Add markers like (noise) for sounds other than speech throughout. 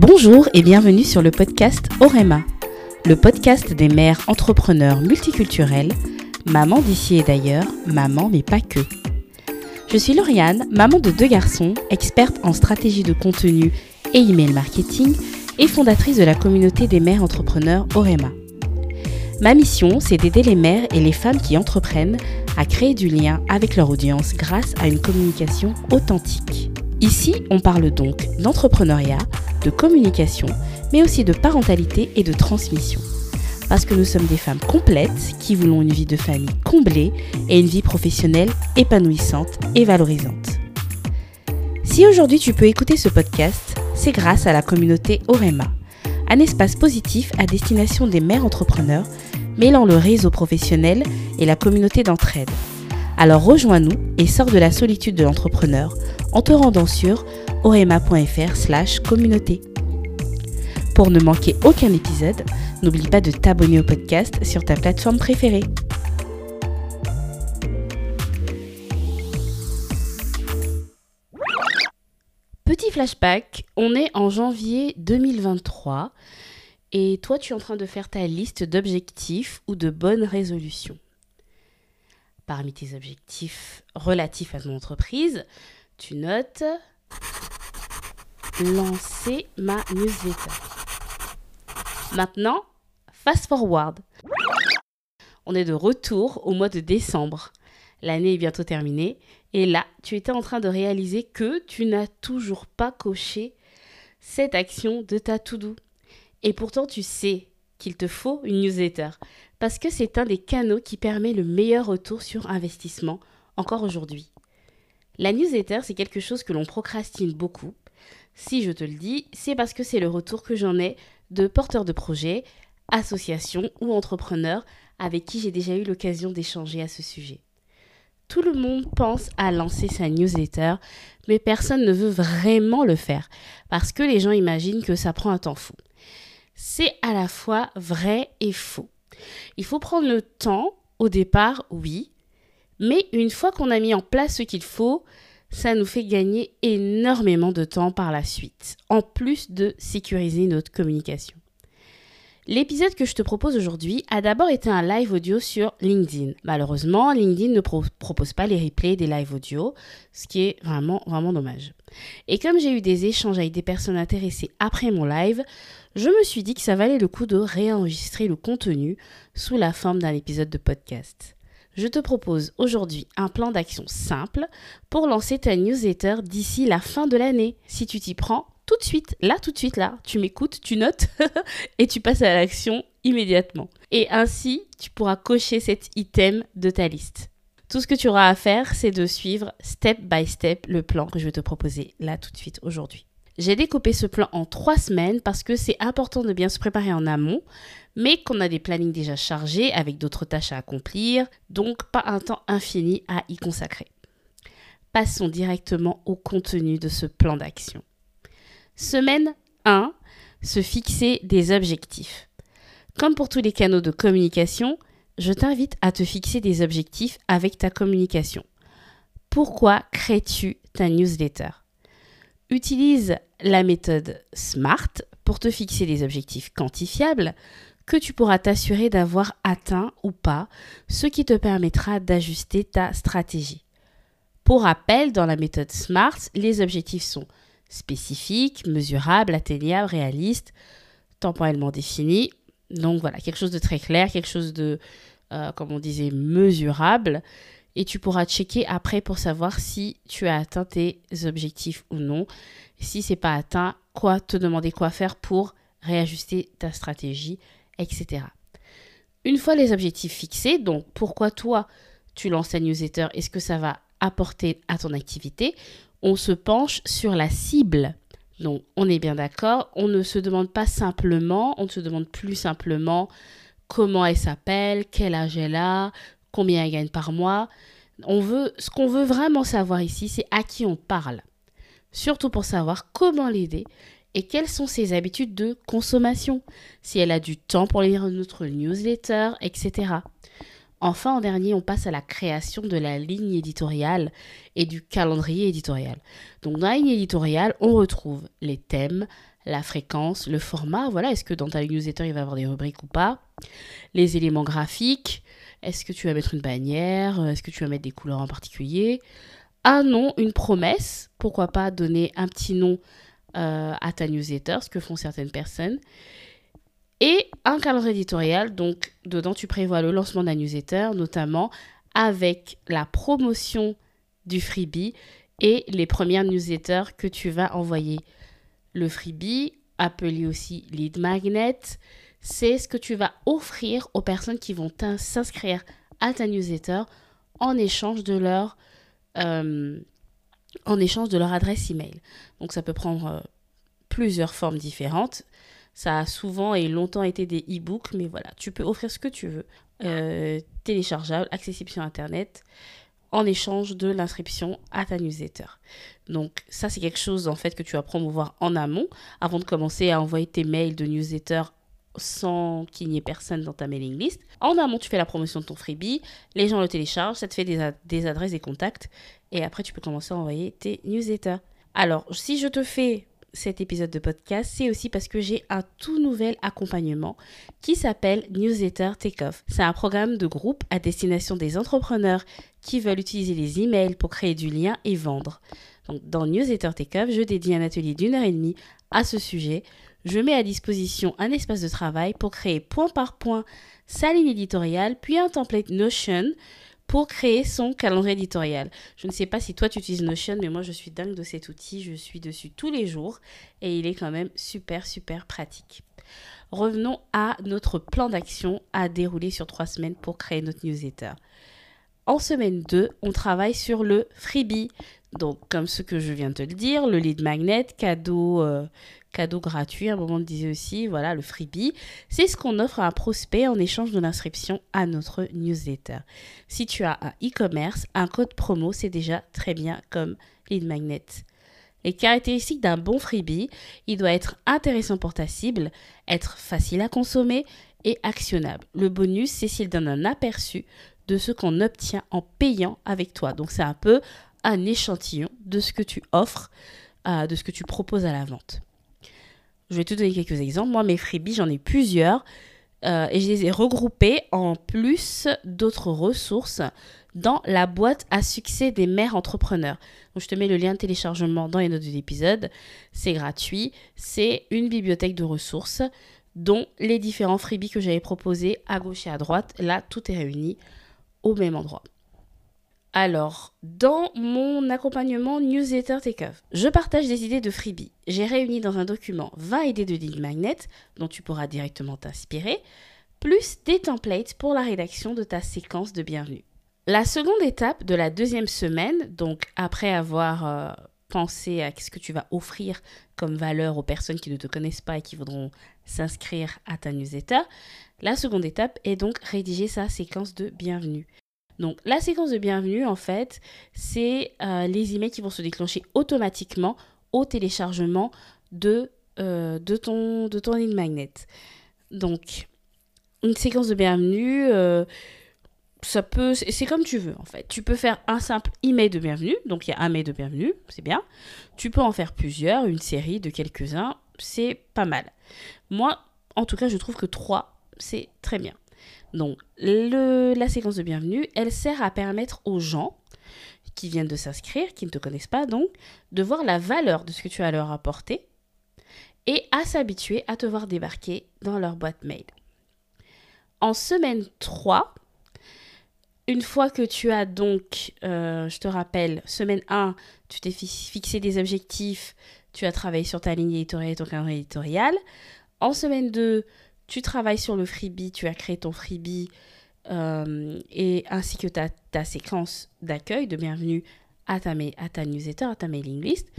Bonjour et bienvenue sur le podcast Orema, le podcast des mères entrepreneurs multiculturelles, maman d'ici et d'ailleurs, maman mais pas que. Je suis Lauriane, maman de deux garçons, experte en stratégie de contenu et email marketing et fondatrice de la communauté des mères entrepreneurs Orema. Ma mission, c'est d'aider les mères et les femmes qui entreprennent à créer du lien avec leur audience grâce à une communication authentique. Ici, on parle donc d'entrepreneuriat, de communication, mais aussi de parentalité et de transmission. Parce que nous sommes des femmes complètes qui voulons une vie de famille comblée et une vie professionnelle épanouissante et valorisante. Si aujourd'hui tu peux écouter ce podcast, c'est grâce à la communauté Orema, un espace positif à destination des mères entrepreneurs mêlant le réseau professionnel et la communauté d'entraide. Alors rejoins-nous et sors de la solitude de l'entrepreneur en te rendant sur orema.fr slash communauté. Pour ne manquer aucun épisode, n'oublie pas de t'abonner au podcast sur ta plateforme préférée. Petit flashback, on est en janvier 2023 et toi tu es en train de faire ta liste d'objectifs ou de bonnes résolutions. Parmi tes objectifs relatifs à ton entreprise, tu notes lancer ma newsletter. Maintenant, fast forward. On est de retour au mois de décembre. L'année est bientôt terminée et là, tu étais en train de réaliser que tu n'as toujours pas coché cette action de ta to-do. Et pourtant, tu sais qu'il te faut une newsletter parce que c'est un des canaux qui permet le meilleur retour sur investissement encore aujourd'hui. La newsletter, c'est quelque chose que l'on procrastine beaucoup. Si je te le dis, c'est parce que c'est le retour que j'en ai de porteurs de projets, associations ou entrepreneurs avec qui j'ai déjà eu l'occasion d'échanger à ce sujet. Tout le monde pense à lancer sa newsletter, mais personne ne veut vraiment le faire parce que les gens imaginent que ça prend un temps fou. C'est à la fois vrai et faux. Il faut prendre le temps au départ, oui, mais une fois qu'on a mis en place ce qu'il faut, ça nous fait gagner énormément de temps par la suite, en plus de sécuriser notre communication. L'épisode que je te propose aujourd'hui a d'abord été un live audio sur LinkedIn. Malheureusement, LinkedIn ne propose pas les replays des live audio, ce qui est vraiment, vraiment dommage. Et comme j'ai eu des échanges avec des personnes intéressées après mon live, je me suis dit que ça valait le coup de réenregistrer le contenu sous la forme d'un épisode de podcast je te propose aujourd'hui un plan d'action simple pour lancer ta newsletter d'ici la fin de l'année. Si tu t'y prends tout de suite, là, tout de suite, là, tu m'écoutes, tu notes (laughs) et tu passes à l'action immédiatement. Et ainsi, tu pourras cocher cet item de ta liste. Tout ce que tu auras à faire, c'est de suivre step by step le plan que je vais te proposer là tout de suite aujourd'hui. J'ai découpé ce plan en trois semaines parce que c'est important de bien se préparer en amont, mais qu'on a des plannings déjà chargés avec d'autres tâches à accomplir, donc pas un temps infini à y consacrer. Passons directement au contenu de ce plan d'action. Semaine 1, se fixer des objectifs. Comme pour tous les canaux de communication, je t'invite à te fixer des objectifs avec ta communication. Pourquoi crées-tu ta newsletter? Utilise la méthode SMART pour te fixer des objectifs quantifiables que tu pourras t'assurer d'avoir atteint ou pas, ce qui te permettra d'ajuster ta stratégie. Pour rappel, dans la méthode SMART, les objectifs sont spécifiques, mesurables, atteignables, réalistes, temporellement définis. Donc voilà, quelque chose de très clair, quelque chose de, euh, comme on disait, mesurable et tu pourras checker après pour savoir si tu as atteint tes objectifs ou non. Si c'est pas atteint, quoi te demander quoi faire pour réajuster ta stratégie, etc. Une fois les objectifs fixés, donc pourquoi toi tu lances ta newsletter et ce que ça va apporter à ton activité, on se penche sur la cible. Donc on est bien d'accord, on ne se demande pas simplement, on ne se demande plus simplement comment elle s'appelle, quel âge elle a, combien elle gagne par mois. On veut, ce qu'on veut vraiment savoir ici, c'est à qui on parle. Surtout pour savoir comment l'aider et quelles sont ses habitudes de consommation, si elle a du temps pour lire notre newsletter, etc. Enfin, en dernier, on passe à la création de la ligne éditoriale et du calendrier éditorial. Donc, dans la ligne éditoriale, on retrouve les thèmes, la fréquence, le format. Voilà, est-ce que dans ta newsletter, il va y avoir des rubriques ou pas? Les éléments graphiques. Est-ce que tu vas mettre une bannière? Est-ce que tu vas mettre des couleurs en particulier? Un nom, une promesse. Pourquoi pas donner un petit nom euh, à ta newsletter, ce que font certaines personnes. Et un calendrier éditorial. Donc, dedans, tu prévois le lancement la newsletter, notamment avec la promotion du freebie et les premières newsletters que tu vas envoyer. Le freebie, appelé aussi lead magnet, c'est ce que tu vas offrir aux personnes qui vont s'inscrire à ta newsletter en échange de leur euh, en échange adresse email. Donc ça peut prendre euh, plusieurs formes différentes. Ça a souvent et longtemps été des e-books, mais voilà, tu peux offrir ce que tu veux. Euh, téléchargeable, accessible sur Internet, en échange de l'inscription à ta newsletter. Donc ça, c'est quelque chose en fait que tu vas promouvoir en amont avant de commencer à envoyer tes mails de newsletter sans qu'il n'y ait personne dans ta mailing list. En amont, tu fais la promotion de ton freebie, les gens le téléchargent, ça te fait des, des adresses et contacts, et après tu peux commencer à envoyer tes newsletters. Alors, si je te fais cet épisode de podcast, c'est aussi parce que j'ai un tout nouvel accompagnement qui s'appelle Newsletter Takeoff. C'est un programme de groupe à destination des entrepreneurs qui veulent utiliser les emails pour créer du lien et vendre. Donc, dans Newsletter Takeoff, je dédie un atelier d'une heure et demie à ce sujet. Je mets à disposition un espace de travail pour créer point par point sa ligne éditoriale, puis un template Notion pour créer son calendrier éditorial. Je ne sais pas si toi tu utilises Notion, mais moi je suis dingue de cet outil. Je suis dessus tous les jours et il est quand même super, super pratique. Revenons à notre plan d'action à dérouler sur trois semaines pour créer notre newsletter. En semaine 2, on travaille sur le freebie. Donc, comme ce que je viens de te le dire, le lead magnet, cadeau, euh, cadeau gratuit, à un moment on disait aussi, voilà, le freebie, c'est ce qu'on offre à un prospect en échange de l'inscription à notre newsletter. Si tu as un e-commerce, un code promo, c'est déjà très bien comme lead magnet. Les caractéristiques d'un bon freebie, il doit être intéressant pour ta cible, être facile à consommer et actionnable. Le bonus, c'est s'il donne un aperçu de ce qu'on obtient en payant avec toi. Donc c'est un peu un échantillon de ce que tu offres, euh, de ce que tu proposes à la vente. Je vais te donner quelques exemples. Moi, mes freebies, j'en ai plusieurs. Euh, et je les ai regroupés en plus d'autres ressources dans la boîte à succès des mères entrepreneurs. Donc, je te mets le lien de téléchargement dans les notes de l'épisode. C'est gratuit. C'est une bibliothèque de ressources dont les différents freebies que j'avais proposés à gauche et à droite. Là, tout est réuni au même endroit. Alors, dans mon accompagnement newsletter Takeoff, je partage des idées de freebie. J'ai réuni dans un document 20 idées de lead magnet dont tu pourras directement t'inspirer, plus des templates pour la rédaction de ta séquence de bienvenue. La seconde étape de la deuxième semaine, donc après avoir euh, pensé à ce que tu vas offrir comme valeur aux personnes qui ne te connaissent pas et qui voudront s'inscrire à ta newsletter, la seconde étape est donc rédiger sa séquence de bienvenue. Donc la séquence de bienvenue, en fait, c'est euh, les emails qui vont se déclencher automatiquement au téléchargement de, euh, de, ton, de ton magnet. Donc, une séquence de bienvenue, euh, ça peut, c'est comme tu veux en fait. Tu peux faire un simple email de bienvenue, donc il y a un mail de bienvenue, c'est bien. Tu peux en faire plusieurs, une série de quelques-uns, c'est pas mal. Moi, en tout cas, je trouve que trois, c'est très bien. Donc, la séquence de bienvenue, elle sert à permettre aux gens qui viennent de s'inscrire, qui ne te connaissent pas donc, de voir la valeur de ce que tu as leur apporter et à s'habituer à te voir débarquer dans leur boîte mail. En semaine 3, une fois que tu as donc, euh, je te rappelle, semaine 1, tu t'es fixé des objectifs, tu as travaillé sur ta ligne éditoriale et ton calendrier éditorial. En semaine 2, tu travailles sur le freebie, tu as créé ton freebie euh, et ainsi que ta, séquence d'accueil, de bienvenue à ta, à ta newsletter, à ta mailing list.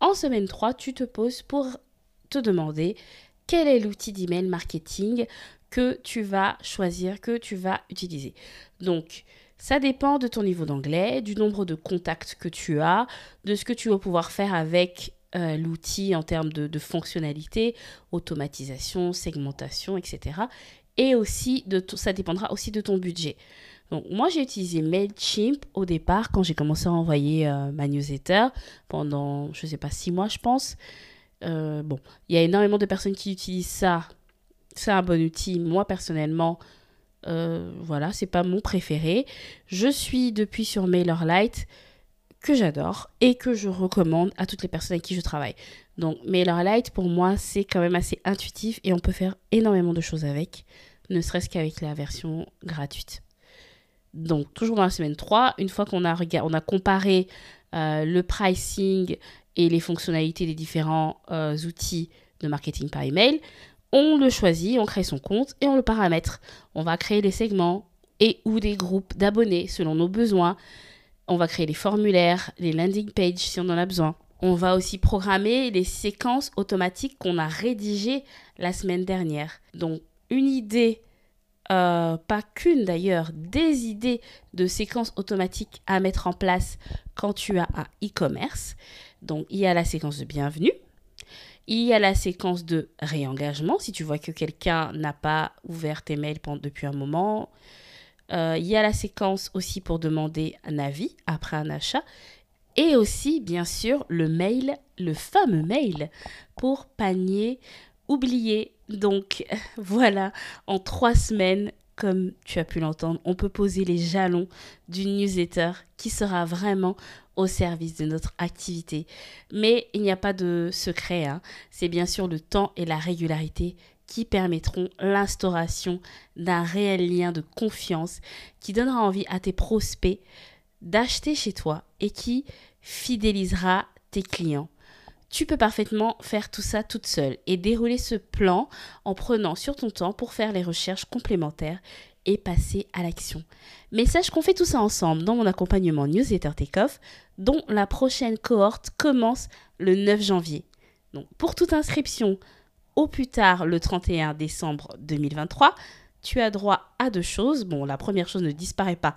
En semaine 3, tu te poses pour te demander quel est l'outil d'email marketing que tu vas choisir, que tu vas utiliser. Donc, ça dépend de ton niveau d'anglais, du nombre de contacts que tu as, de ce que tu vas pouvoir faire avec euh, l'outil en termes de, fonctionnalité, automatisation, segmentation, etc. Et aussi, de ça dépendra aussi de ton budget. Donc, moi, j'ai utilisé MailChimp au départ quand j'ai commencé à envoyer euh, ma newsletter pendant, je ne sais pas, six mois, je pense. Euh, bon, il y a énormément de personnes qui utilisent ça. C'est un bon outil. Moi, personnellement, euh, voilà, c'est pas mon préféré. Je suis depuis sur MailerLite que j'adore et que je recommande à toutes les personnes avec qui je travaille. Donc MailerLite pour moi c'est quand même assez intuitif et on peut faire énormément de choses avec, ne serait-ce qu'avec la version gratuite. Donc toujours dans la semaine 3, une fois qu'on a, on a comparé euh, le pricing et les fonctionnalités des différents euh, outils de marketing par email, on le choisit, on crée son compte et on le paramètre. On va créer des segments et ou des groupes d'abonnés selon nos besoins. On va créer les formulaires, les landing pages si on en a besoin. On va aussi programmer les séquences automatiques qu'on a rédigées la semaine dernière. Donc une idée, euh, pas qu'une d'ailleurs, des idées de séquences automatiques à mettre en place quand tu as un e-commerce. Donc il y a la séquence de bienvenue, il y a la séquence de réengagement, si tu vois que quelqu'un n'a pas ouvert tes mails depuis un moment. Euh, il y a la séquence aussi pour demander un avis après un achat. Et aussi, bien sûr, le mail, le fameux mail pour panier oublié. Donc (laughs) voilà, en trois semaines, comme tu as pu l'entendre, on peut poser les jalons d'une newsletter qui sera vraiment au service de notre activité. Mais il n'y a pas de secret, hein. c'est bien sûr le temps et la régularité qui permettront l'instauration d'un réel lien de confiance qui donnera envie à tes prospects d'acheter chez toi et qui fidélisera tes clients. Tu peux parfaitement faire tout ça toute seule et dérouler ce plan en prenant sur ton temps pour faire les recherches complémentaires et passer à l'action. Mais sache qu'on fait tout ça ensemble dans mon accompagnement Newsletter Takeoff, dont la prochaine cohorte commence le 9 janvier. Donc pour toute inscription, au plus tard le 31 décembre 2023, tu as droit à deux choses. Bon, la première chose ne disparaît pas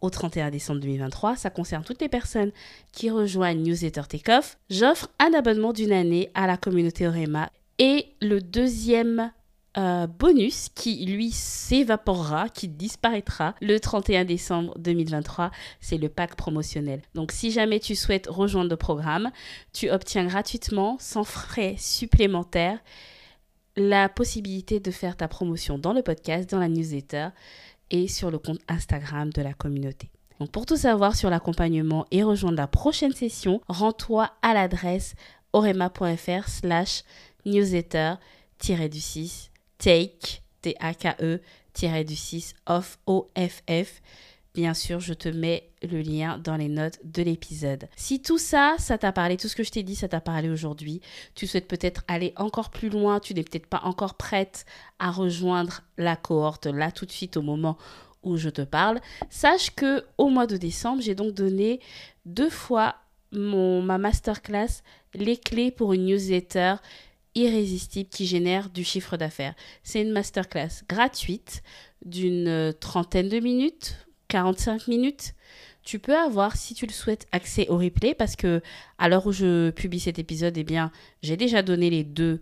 au 31 décembre 2023. Ça concerne toutes les personnes qui rejoignent Newsletter Takeoff. J'offre un abonnement d'une année à la communauté Orema. Et le deuxième euh, bonus qui lui s'évaporera, qui disparaîtra le 31 décembre 2023. C'est le pack promotionnel. Donc si jamais tu souhaites rejoindre le programme, tu obtiens gratuitement, sans frais supplémentaires, la possibilité de faire ta promotion dans le podcast, dans la newsletter et sur le compte Instagram de la communauté. Donc pour tout savoir sur l'accompagnement et rejoindre la prochaine session, rends-toi à l'adresse orema.fr slash newsletter-du 6 take, T-A-K-E, du 6 off, O-F-F. Bien sûr, je te mets le lien dans les notes de l'épisode. Si tout ça, ça t'a parlé, tout ce que je t'ai dit, ça t'a parlé aujourd'hui, tu souhaites peut-être aller encore plus loin, tu n'es peut-être pas encore prête à rejoindre la cohorte là tout de suite au moment où je te parle, sache que au mois de décembre, j'ai donc donné deux fois ma masterclass les clés pour une newsletter irrésistible qui génère du chiffre d'affaires. C'est une masterclass gratuite d'une trentaine de minutes, 45 minutes. Tu peux avoir, si tu le souhaites, accès au replay parce que à l'heure où je publie cet épisode, eh bien, j'ai déjà donné les deux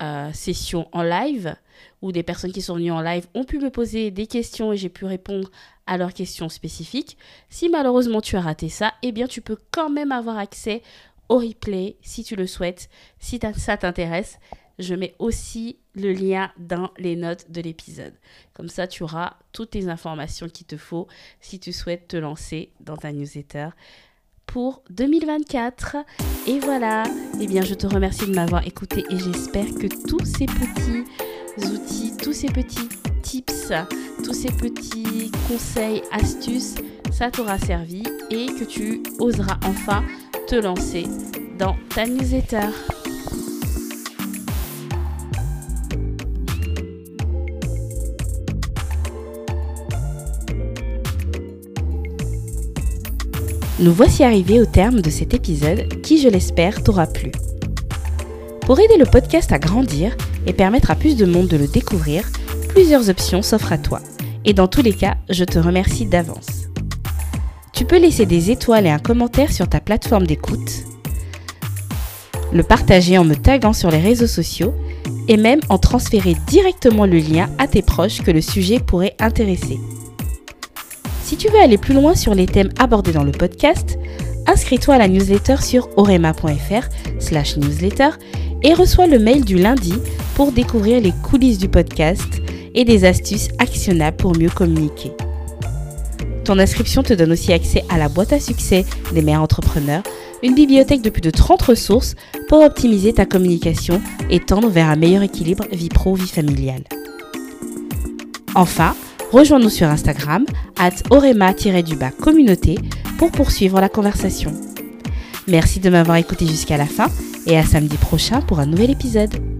euh, sessions en live où des personnes qui sont venues en live ont pu me poser des questions et j'ai pu répondre à leurs questions spécifiques. Si malheureusement tu as raté ça, eh bien, tu peux quand même avoir accès au replay si tu le souhaites. Si ça t'intéresse, je mets aussi le lien dans les notes de l'épisode. Comme ça, tu auras toutes les informations qu'il te faut si tu souhaites te lancer dans ta newsletter pour 2024. Et voilà, eh bien, je te remercie de m'avoir écouté et j'espère que tous ces petits outils, tous ces petits tips, tous ces petits conseils, astuces, ça t'aura servi et que tu oseras enfin te lancer dans ta newsletter. Nous voici arrivés au terme de cet épisode qui, je l'espère, t'aura plu. Pour aider le podcast à grandir et permettre à plus de monde de le découvrir, plusieurs options s'offrent à toi. Et dans tous les cas, je te remercie d'avance. Tu peux laisser des étoiles et un commentaire sur ta plateforme d'écoute, le partager en me taguant sur les réseaux sociaux et même en transférer directement le lien à tes proches que le sujet pourrait intéresser. Si tu veux aller plus loin sur les thèmes abordés dans le podcast, inscris-toi à la newsletter sur orema.fr slash newsletter et reçois le mail du lundi pour découvrir les coulisses du podcast et des astuces actionnables pour mieux communiquer. Ton inscription te donne aussi accès à la boîte à succès des mères entrepreneurs, une bibliothèque de plus de 30 ressources pour optimiser ta communication et tendre vers un meilleur équilibre vie pro-vie familiale. Enfin, rejoins-nous sur Instagram, at orema-du-bas communauté pour poursuivre la conversation. Merci de m'avoir écouté jusqu'à la fin et à samedi prochain pour un nouvel épisode.